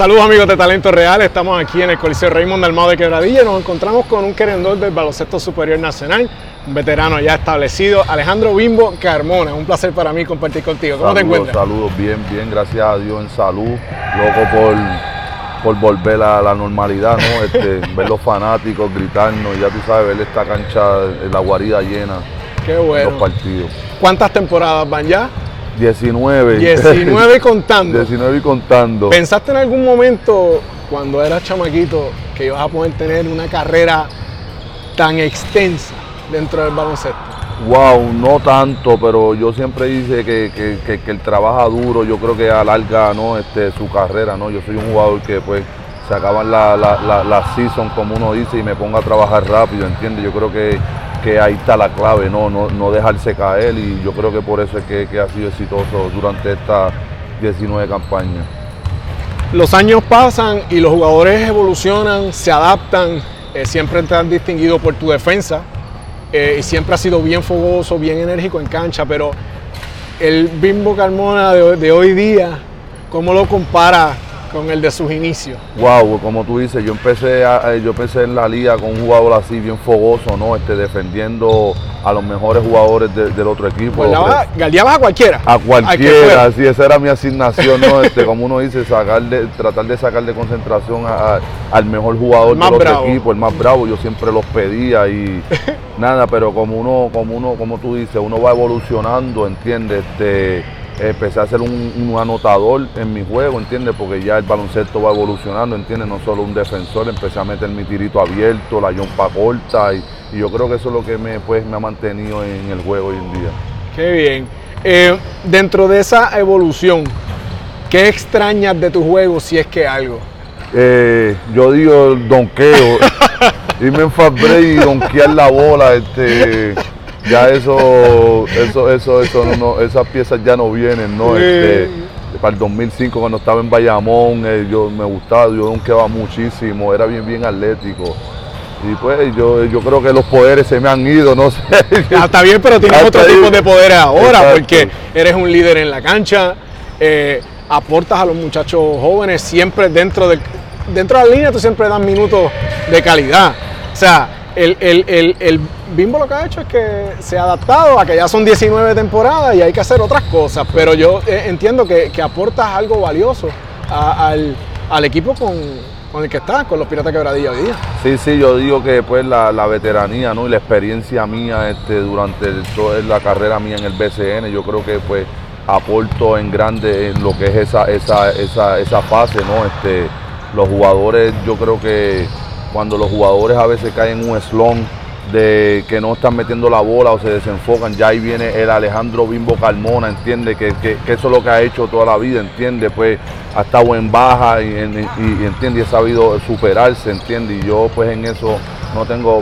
Saludos amigos de Talento Real, estamos aquí en el Coliseo Raymond Almado de Quebradilla y nos encontramos con un querendor del baloncesto superior nacional, un veterano ya establecido, Alejandro Bimbo Carmona. Un placer para mí compartir contigo. ¿Cómo saludos, te encuentras? Saludos, bien, bien, gracias a Dios en salud, loco por, por volver a la normalidad, ¿no? Este, ver los fanáticos gritarnos, ya tú sabes, ver esta cancha, la guarida llena, Qué los bueno. partidos. ¿Cuántas temporadas van ya? 19. 19 y contando. 19 y contando. ¿Pensaste en algún momento, cuando eras chamaquito, que ibas a poder tener una carrera tan extensa dentro del baloncesto? Wow, no tanto, pero yo siempre dice que, que, que- que el trabaja duro, yo creo que alarga ¿no? este, su carrera, ¿no? Yo soy un jugador que pues se acaban la, la, la, la season, como uno dice, y me pongo a trabajar rápido, ¿entiendes? Yo creo que, que ahí está la clave, ¿no? No, no dejarse caer y yo creo que por eso es que, que ha sido exitoso durante estas 19 campañas. Los años pasan y los jugadores evolucionan, se adaptan, eh, siempre te han distinguido por tu defensa eh, y siempre has sido bien fogoso, bien enérgico en cancha, pero el Bimbo Carmona de, de hoy día, ¿cómo lo compara con el de sus inicios? Wow, como tú dices, yo empecé, a- eh, yo empecé en la liga con un jugador así bien fogoso, ¿no? Este, defendiendo a los mejores jugadores de- del otro equipo. Guardiabas a cualquiera. A cualquiera, fuera. sí, esa era mi asignación, ¿no? Este, como uno dice, sacar de- tratar de sacar de concentración a- a- al mejor jugador del otro bravo. equipo, el más bravo, yo siempre los pedía y nada, pero como uno, como uno, como tú dices, uno va evolucionando, ¿entiendes? Este, empecé a ser un, un anotador en mi juego, ¿entiendes? Porque ya el baloncesto va evolucionando, ¿entiendes? No solo un defensor, empecé a meter mi tirito abierto, la yompa corta y, y yo creo que eso es lo que me, pues, me ha mantenido en el juego hoy en día. Qué bien. Eh, dentro de esa evolución, ¿qué extrañas de tu juego si es que algo? Eh, yo digo el donqueo, irme en fast break y donkear la bola, este, ya eso, eso, eso, eso, no, esas piezas ya no vienen, ¿no? Este, para el 2005 cuando estaba en Bayamón, eh, yo me gustaba, yo donkeaba muchísimo, era bien, bien atlético. Y pues yo, yo creo que los poderes se me han ido, no sé. Ah, está bien, pero tienes otro ahí. tipo de poderes ahora, Exacto. porque eres un líder en la cancha, eh, aportas a los muchachos jóvenes siempre dentro de, dentro de la línea, tú siempre das minutos de calidad. O sea, el, el- el- el Bimbo lo que ha hecho es que se ha adaptado a que ya son 19 temporadas y hay que hacer otras cosas, pero yo eh, entiendo que, que aportas algo valioso al, al equipo con, con el que estás, con los Piratas Quebradilla hoy día. Sí, sí, yo digo que pues la, la veteranía ¿no? y la experiencia mía este, durante toda la carrera mía en el BCN, yo creo que pues aporto en grande en lo que es esa, esa, esa, esa fase, ¿no? Este, los jugadores, yo creo que cuando los jugadores a veces caen en un slon de que no están metiendo la bola o se desenfocan, ya ahí viene el Alejandro Bimbo Carmona, entiende que, que- eso es lo que ha hecho toda la vida, entiende, pues ha estado en baja y, en- y- y entiende, y ha sabido superarse, entiende, y yo pues en eso no tengo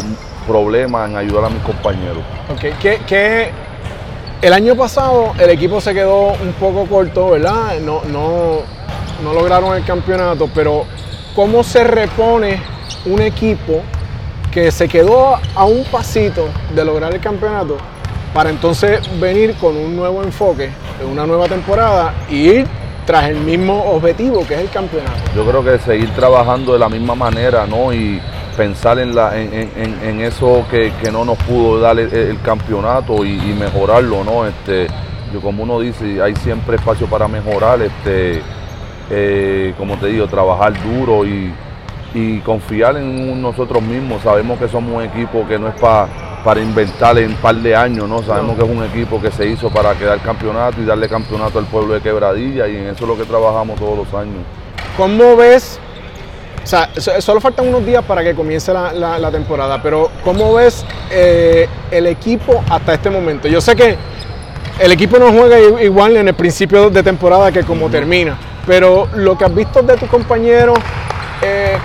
problema en ayudar a mis compañeros. Ok, que, que el año pasado el equipo se quedó un poco corto, ¿verdad? No, no, no lograron el campeonato, pero ¿cómo se repone un equipo que se quedó a un pasito de lograr el campeonato para entonces venir con un nuevo enfoque, una nueva temporada y ir tras el mismo objetivo que es el campeonato? Yo creo que seguir trabajando de la misma manera, ¿no? Y pensar en, la, en, en- en- eso que, que no nos pudo dar el, campeonato y, y mejorarlo, ¿no? Este, yo como uno dice, hay siempre espacio para mejorar, este, eh, como te digo, trabajar duro y, y confiar en nosotros mismos. Sabemos que somos un equipo que no es pa- para inventar en un par de años, ¿no? Sabemos que es un equipo que se hizo para quedar campeonato y darle campeonato al pueblo de Quebradilla y en eso es lo que trabajamos todos los años. ¿Cómo ves? O sea, so- solo faltan unos días para que comience la, la- la temporada, pero ¿cómo ves eh, el equipo hasta este momento? Yo sé que el equipo no juega igual en el principio de temporada que como termina, pero lo que has visto de tus compañeros, eh,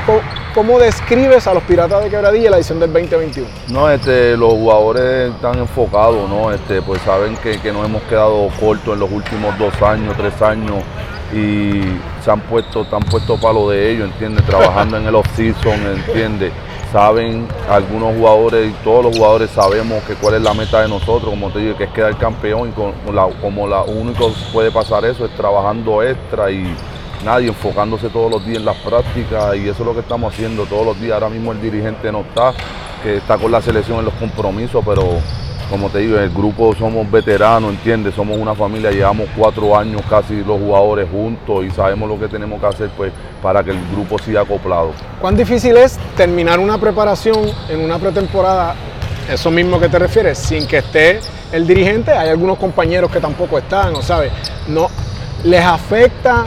¿cómo describes a los Piratas de Quebradilla la edición del 2021? No, este, los jugadores están enfocados, ¿no? Este, pues saben que, que nos hemos quedado cortos en los últimos dos años, tres años y se han puesto, se han puesto palo de ellos, ¿entiendes? Trabajando en el off-season, ¿entiendes? Saben, algunos jugadores y todos los jugadores sabemos que cuál es la meta de nosotros, como te digo, que es quedar campeón y con- con la- como la único que puede pasar eso es trabajando extra y, nadie enfocándose todos los días en las prácticas y eso es lo que estamos haciendo todos los días. Ahora mismo el dirigente no está, que está con la selección en los compromisos, pero como te digo, el grupo somos veteranos, ¿entiendes? Somos una familia, llevamos cuatro años casi los jugadores juntos y sabemos lo que tenemos que hacer pues, para que el grupo siga acoplado. ¿Cuán difícil es terminar una preparación en una pretemporada, eso mismo que te refieres, sin que esté el dirigente? Hay algunos compañeros que tampoco están, ¿o sabes? No, ¿Les afecta?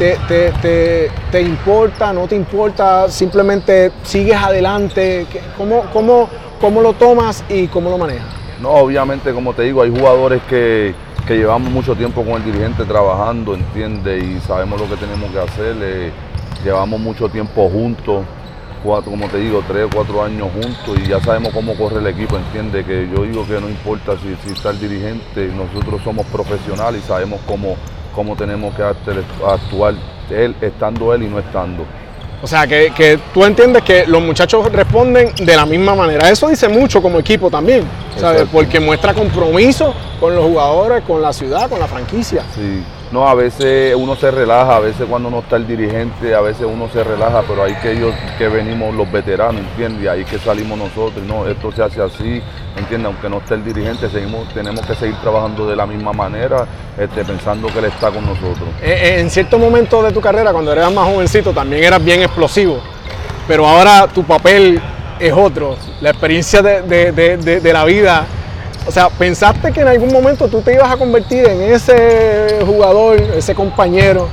Te, te, te, importa? ¿No te importa? ¿Simplemente sigues adelante? ¿Cómo, cómo, cómo lo tomas y cómo lo manejas? No, obviamente, como te digo, hay jugadores que, llevamos mucho tiempo con el dirigente trabajando, entiende, y sabemos lo que tenemos que hacer. Eh, llevamos mucho tiempo juntos, cuatro, como te digo, tres o cuatro años juntos y ya sabemos cómo corre el equipo, entiende que yo digo que no importa si, si está el dirigente, nosotros somos profesionales y sabemos cómo cómo tenemos que actuar él estando él y no estando. O sea, que, tú entiendes que los muchachos responden de la misma manera. Eso dice mucho como equipo también, ¿sabes? Porque muestra compromiso con los jugadores, con la ciudad, con la franquicia. Sí. No, a veces uno se relaja, a veces cuando no está el dirigente, a veces uno se relaja, pero hay que ellos que venimos los veteranos, ¿entiendes? Ahí que salimos nosotros, no, esto se hace así, ¿entiendes? Aunque no esté el dirigente, seguimos, tenemos que seguir trabajando de la misma manera, este, pensando que él está con nosotros. Eh, eh, en cierto momento de tu carrera, cuando eras más jovencito, también eras bien explosivo, pero ahora tu papel es otro, la experiencia de la vida o sea, ¿pensaste que en algún momento tú te ibas a convertir en ese jugador, ese compañero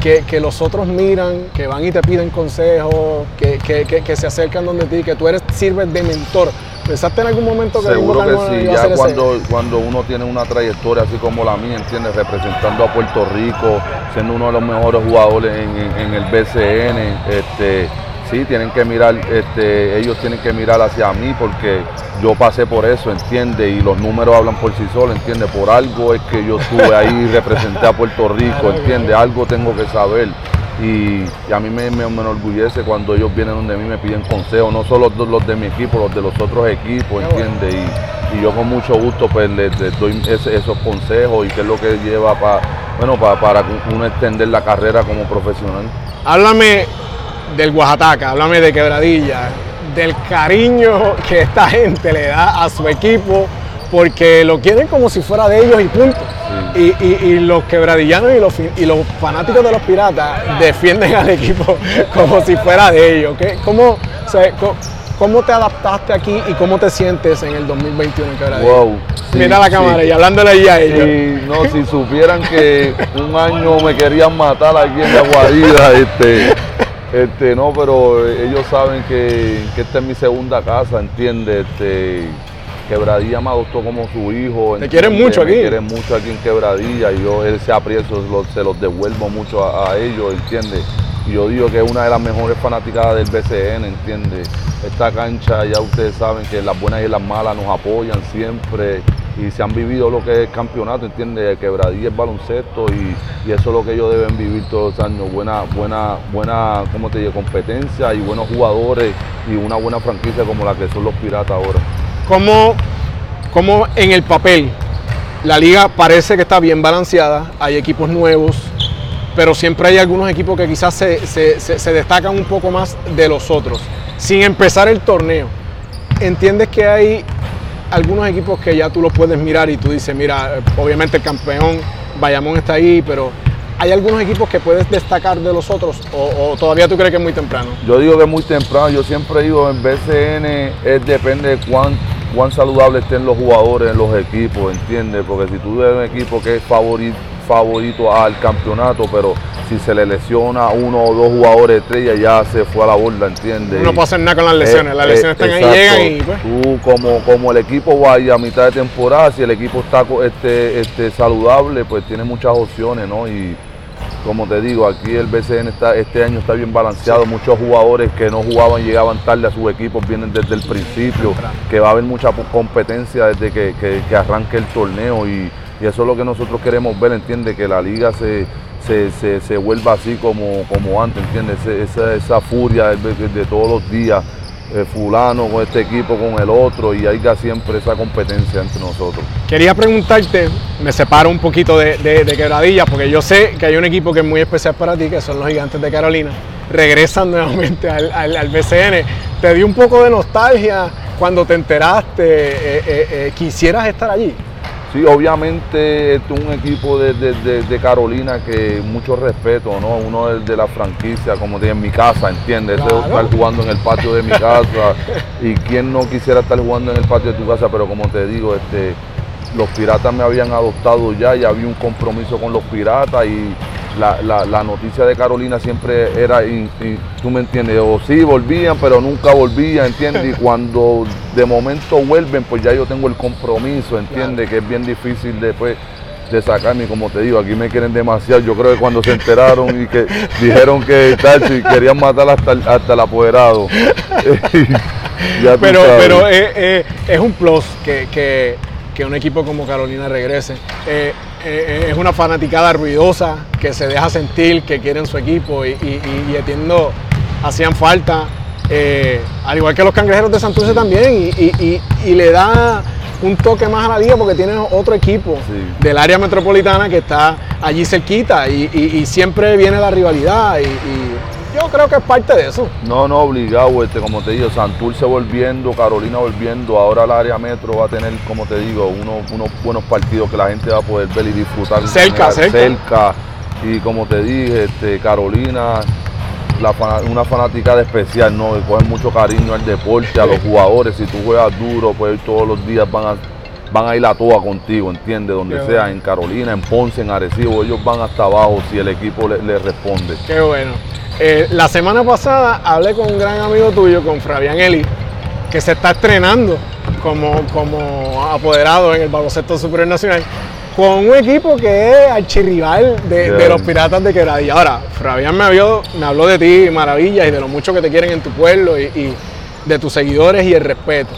que, los otros miran, que van y te piden consejos, que, se acercan donde ti, que tú eres, sirves de mentor? ¿Pensaste en algún momento que Seguro que sí, ya cuando, cuando uno tiene una trayectoria así como la mía, ¿entiendes? Representando a Puerto Rico, siendo uno de los mejores jugadores en, en el BCN, este, sí, tienen que mirar, este, ellos tienen que mirar hacia mí porque yo pasé por eso, entiende, y los números hablan por sí solos, entiende, por algo es que yo estuve ahí, representé a Puerto Rico, entiende, algo tengo que saber. Y, a mí me, me, enorgullece cuando ellos vienen donde mí me piden consejos, no solo los de mi equipo, los de los otros equipos, ¿entiendes? Y, yo con mucho gusto pues les, doy esos consejos y qué es lo que lleva para, bueno, para, para uno extender la carrera como profesional. Háblame del Oaxaca, háblame de Quebradilla, del cariño que esta gente le da a su equipo, porque lo quieren como si fuera de ellos y punto. Y, los quebradillanos y los, y los, fanáticos de los piratas defienden al equipo como si fuera de ellos. ¿Cómo, ¿Cómo te adaptaste aquí y cómo te sientes en el 2021 en Quebradilla? Wow, Mira la cámara y hablándole ahí a ellos. no, si supieran que un año me querían matar aquí en la guarida, este, este, no, pero ellos saben que, esta es mi segunda casa, ¿entiendes? Este, Quebradilla me adoptó como su hijo. ¿Te quieren mucho aquí? Me quieren mucho aquí en Quebradilla y yo ese aprecio se los devuelvo mucho a, ellos, ¿entiendes? Y yo digo que es una de las mejores fanáticas del BCN, ¿entiendes? Esta cancha ya ustedes saben que las buenas y las malas nos apoyan siempre y se han vivido lo que es el campeonato, ¿entiendes? Quebradilla es baloncesto y, eso es lo que ellos deben vivir todos los años. Buena, buena, buena, ¿cómo te digo? Competencia y buenos jugadores y una buena franquicia como la que son los Piratas ahora. ¿Cómo, cómo en el papel la liga parece que está bien balanceada? Hay equipos nuevos, pero siempre hay algunos equipos que quizás se, se destacan un poco más de los otros. Sin empezar el torneo, ¿entiendes que hay algunos equipos que ya tú los puedes mirar y tú dices, mira, obviamente el campeón Bayamón está ahí, pero ¿hay algunos equipos que puedes destacar de los otros o, todavía tú crees que es muy temprano? Yo digo que es muy temprano, yo siempre digo en BCN es, depende de cuán, cuán saludable estén los jugadores los equipos, ¿entiendes? Porque si tú eres un equipo que es favorito, favorito al campeonato, pero si se le lesiona uno o dos jugadores estrella ya se fue a la borda, ¿entiendes? No puede hacer nada con las lesiones, las eh, lesiones están ahí, llegan y pues. Tú como, como el equipo vaya a mitad de temporada, si el equipo está este, este, saludable, pues tiene muchas opciones, ¿no? Y como te digo, aquí el BCN está, este año está bien balanceado, muchos jugadores que no jugaban llegaban tarde a sus equipos, vienen desde el principio, que va a haber mucha competencia desde que arranque el torneo y y eso es lo que nosotros queremos ver, entiende, que la liga se, se, vuelva así como, como antes, entiende, esa, esa furia de, todos los días eh, fulano con este equipo, con el otro, y haya siempre esa competencia entre nosotros. Quería preguntarte, me separo un poquito de, de, Quebradillas, porque yo sé que hay un equipo que es muy especial para ti, que son los gigantes de Carolina. Regresan nuevamente al, al, BCN. ¿Te dio un poco de nostalgia cuando te enteraste? Eh, eh, ¿Quisieras estar allí? Sí, obviamente es un equipo de, Carolina que mucho respeto, ¿no? Uno es de la franquicia, como dije, en mi casa, ¿entiendes? estar jugando en el patio de mi casa. y quién no quisiera estar jugando en el patio de tu casa, pero como te digo, este, los piratas me habían adoptado ya y había un compromiso con los piratas y la, noticia de Carolina siempre era, tú me entiendes, o sí volvían, pero nunca volvían, ¿entiendes? Y cuando de momento vuelven, pues ya yo tengo el compromiso, ¿entiendes? Que es bien difícil después de sacarme, como te digo, aquí me quieren demasiado. Yo creo que cuando se enteraron y que dijeron que tacho y querían matar hasta, hasta el apoderado. pero pero es, un plus que, un equipo como Carolina regrese. Eh, eh, es una fanaticada ruidosa que se deja sentir que quieren su equipo y, y, entiendo, hacían falta, eh, al igual que los cangrejeros de Santurce también, y, le da un toque más a la liga porque tienen otro equipo del área metropolitana que está allí cerquita y, siempre viene la rivalidad y, yo creo que es parte de eso. No, no, obligado, este, como te digo, Santurce volviendo, Carolina volviendo, ahora el área metro va a tener, como te digo, unos, unos buenos partidos que la gente va a poder ver y disfrutar. Cerca, cerca. cerca. Y como te dije, este, Carolina, una fanática especial, ¿no? Que cogen mucho cariño al deporte, a los jugadores. Si tú juegas duro, pues todos los días van a, van a ir a toa contigo, ¿entiendes? Donde sea, en Carolina, en Ponce, en Arecibo, ellos van hasta abajo si el equipo le responde. Qué bueno. Eh, la semana pasada hablé con un gran amigo tuyo, con Fabián Eli, que se está estrenando como, como apoderado en el baloncesto superior nacional, con un equipo que es archirrival de, de los Piratas de Quebradilla. Ahora, Fabián me, me habló de ti, maravillas, y de lo mucho que te quieren en tu pueblo, y de tus seguidores y el respeto.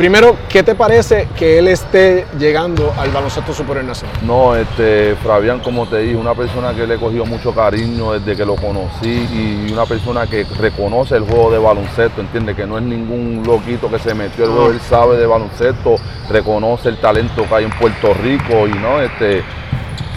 Primero, ¿qué te parece que él esté llegando al baloncesto superior nacional? No, este, Fabián, como te dije, una persona que le he cogido mucho cariño desde que lo conocí y una persona que reconoce el juego de baloncesto, entiende que no es ningún loquito que se metió el juego, él sabe de baloncesto, reconoce el talento que hay en Puerto Rico y no, este,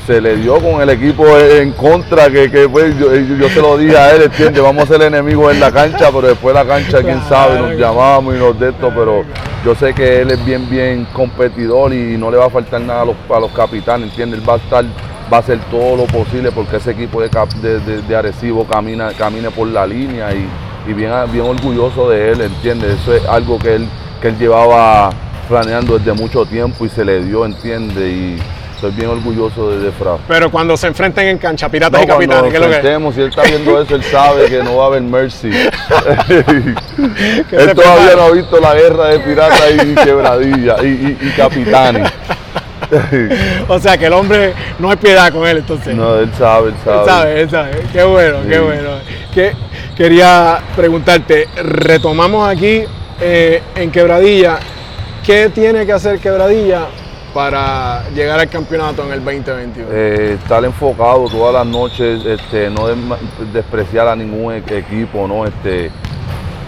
se le dio con el equipo en contra, que, pues, yo, se lo dije a él, entiende, vamos a ser enemigos en la cancha, pero después de la cancha, quién sabe, nos llamamos y nos de esto, pero yo sé que él es bien, bien competidor y no le va a faltar nada a los, a los capitanes, entiende, él va a estar, va a hacer todo lo posible porque ese equipo de, de, Arecibo camina, camine por la línea y, bien, bien orgulloso de él, entiende, eso es algo que él, que él llevaba planeando desde mucho tiempo y se le dio, entiende, y Estoy bien orgulloso de, de Pero cuando se enfrenten en cancha, piratas y capitanes, ¿qué es lo que Si él está viendo eso, él sabe que no va a haber mercy. él todavía no ha visto la guerra de piratas y quebradilla y, y, capitanes. o sea que el hombre no hay piedad con él entonces. No, él sabe, él sabe. Él sabe, él sabe. Qué bueno, qué bueno. Que, quería preguntarte, retomamos aquí eh, en Quebradilla, ¿qué tiene que hacer Quebradilla para llegar al campeonato en el 2021? Eh, estar enfocado todas las noches, este, no despreciar a ningún e-, equipo, ¿no? Este,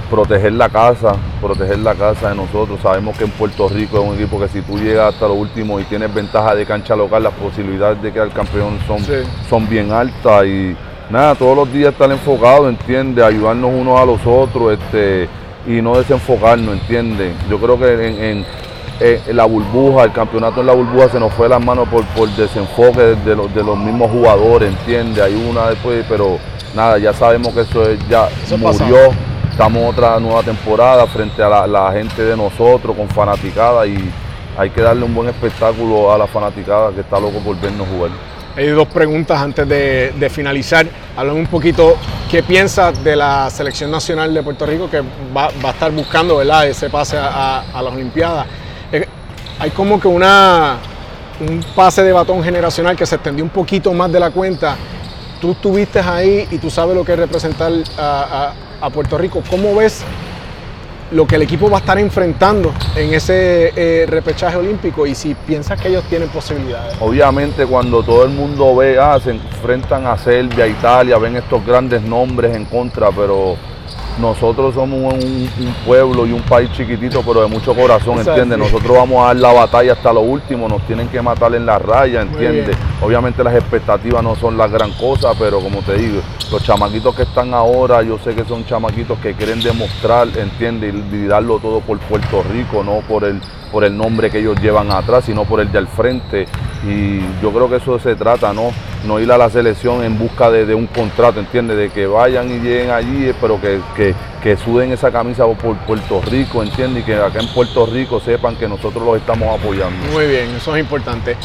proteger la casa, proteger la casa de nosotros. Sabemos que en Puerto Rico es un equipo que si tú llegas hasta lo último y tienes ventaja de cancha local, las posibilidades de quedar campeón son, son bien altas y nada, todos los días estar enfocado, entiende, ayudarnos unos a los otros, este, y no desenfocarnos, entiende. Yo creo que en eh, la burbuja, el campeonato en la burbuja se nos fue las manos por, por desenfoque de los, de los mismos jugadores, ¿entiendes? Hay una después, pero nada, ya sabemos que eso ya murió. Estamos otra nueva temporada frente a la, gente de nosotros con fanaticada y hay que darle un buen espectáculo a la fanaticada que está loco por vernos jugar. Hay dos preguntas antes de, finalizar. Háblame un poquito qué piensas de la selección nacional de Puerto Rico que va, a estar buscando ¿verdad? ese pase a, a las Olimpiadas hay como que una, un pase de batón generacional que se extendió un poquito más de la cuenta. Tú estuviste ahí y tú sabes lo que es representar a, Puerto Rico. ¿Cómo ves lo que el equipo va a estar enfrentando en ese eh, repechaje olímpico y si piensas que ellos tienen posibilidades. Obviamente cuando todo el mundo ve, ah, se enfrentan a Serbia, Italia, ven estos grandes nombres en contra, pero nosotros somos un, un pueblo y un país chiquitito, pero de mucho corazón. ¿entiendes? Nosotros vamos a dar la batalla hasta lo último, nos tienen que matar en la raya, ¿entiendes? Obviamente las expectativas no son la gran cosa, pero como te digo, los chamaquitos que están ahora, yo sé que son chamaquitos que quieren demostrar, ¿entiendes? Y, y darlo todo por Puerto Rico, no por el, por el nombre que ellos llevan atrás, sino por el de al frente. Y yo creo que eso se trata, ¿no? No ir a la selección en busca de, un contrato, ¿entiendes? De que vayan y lleguen allí, eh, pero que, que, que suden esa camisa por Puerto Rico, ¿entiendes? Y que acá en Puerto Rico sepan que nosotros los estamos apoyando. Muy bien, eso es importante.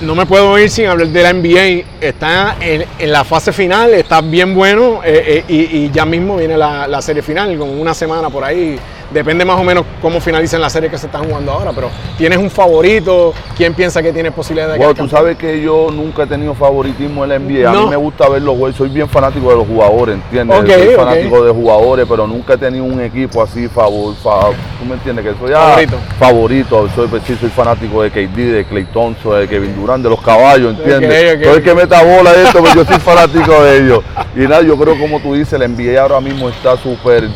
No me puedo ir sin hablar de la NBA. Está en, en la fase final, está bien bueno eh, eh, y, y ya mismo viene la, la serie final, con una semana por ahí. Depende más o menos cómo finalicen la serie que se están jugando ahora, pero ¿tienes un favorito? ¿Quién piensa que tiene posibilidad de Bueno, tú sabes que yo nunca he tenido favoritismo en la NBA. A mí me gusta ver los juegos. Soy bien fanático de los jugadores, ¿entiendes? Soy fanático de jugadores, pero nunca he tenido un equipo así favor. fa- ¿Tú me entiendes? Que soy ah, Favorito. favorito. Soy, pues, sí, soy fanático de KD, de Clay Thompson, de Kevin Durant, de los caballos, ¿entiendes? Soy el que meta bola esto, pero yo soy fanático de ellos. Y nada, yo creo como tú dices, la NBA ahora mismo está súper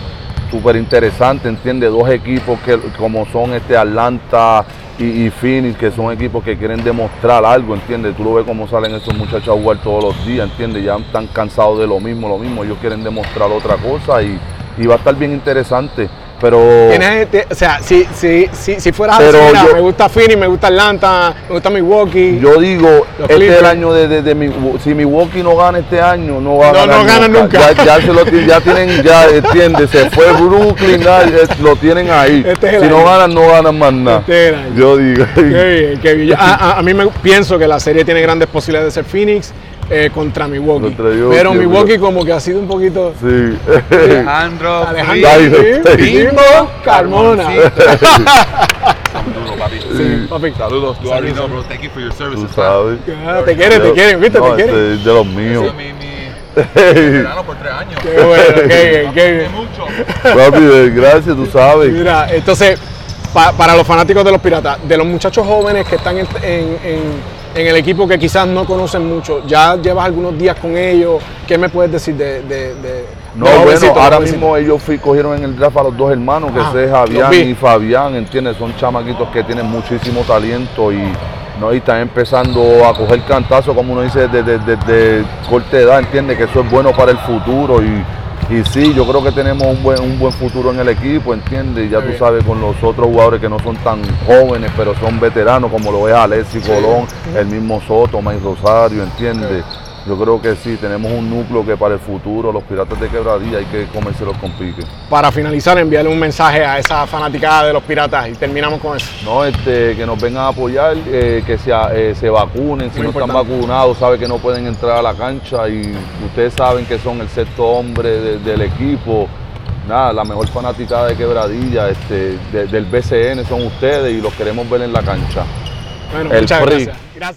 súper interesante, entiende dos equipos que como son este Atlanta y, Phoenix, que son equipos que quieren demostrar algo, entiende Tú lo ves cómo salen esos muchachos a jugar todos los días, entiende Ya están cansados de lo mismo, lo mismo, ellos quieren demostrar otra cosa y, y va a estar bien interesante. Pero Tienes, o sea, si, si, si, si fueras a Pero decir, mira, yo- me gusta Phoenix, me gusta Atlanta, me gusta Milwaukee. yo digo, este es el año de, de, de mi- si Milwaukee no gana este año, no va a No, ganar no gana nunca. Ya, ya se lo ya tienen, ya entiende, se fue Brooklyn, ya, lo tienen ahí. Este es si no ganan, no ganan más nada. Este es. Yo digo. Qué bien, qué bien. Yo- A, a- a mí me pienso que la serie tiene grandes posibilidades de ser Phoenix eh, contra Milwaukee. Contra Milwaukee, pero Milwaukee creo. como que ha sido un poquito... Sí. Alejandro, Alejandro. Bimbo Carmona. Saludos, papi. Sí, papi. Saludos. Know, bro. Thank you for your Tú services. sabes. Ah, te quieren, te quieren, ¿viste? No, te quieren. es de los míos. Ese es mi, mi verano por tres años. Qué bueno, qué bien, qué bien. mucho. Papi, gracias, tú sabes. Mira, entonces, pa- para los fanáticos de los piratas, de los muchachos jóvenes que están en, en- en- en el equipo que quizás no conocen mucho, ya llevas algunos días con ellos, ¿qué me puedes decir de, de, de- No, de bueno, ahora mismo ellos fui- cogieron en el draft a los dos hermanos, que Ah, es Javián vi. y Fabián, ¿entiendes? Son chamaquitos que tienen muchísimo talento y, no, y están empezando a coger cantazo, como uno dice, desde de, de corta edad, ¿entiendes? Que eso es bueno para el futuro y, y sí, yo creo que tenemos un buen, un buen futuro en el equipo, ¿entiendes? Y ya Muy tú sabes, con los otros jugadores que no son tan jóvenes, pero son veteranos, como lo es Alexis Colón, el mismo Soto, Mike Rosario, ¿entiendes? Yo creo que sí, tenemos un núcleo que para el futuro, los piratas de quebradilla, hay que comérselos con pique. Para finalizar, enviarle un mensaje a esa fanaticada de los piratas y terminamos con eso. No, este, que nos vengan a apoyar, eh, que se, eh, se vacunen, si no están vacunados, saben que no pueden entrar a la cancha y ustedes saben que son el sexto hombre de- del equipo. Nada, la mejor fanaticada de quebradilla este, de- del BCN son ustedes y los queremos ver en la cancha. Bueno, El muchas PRI. gracias. Gracias.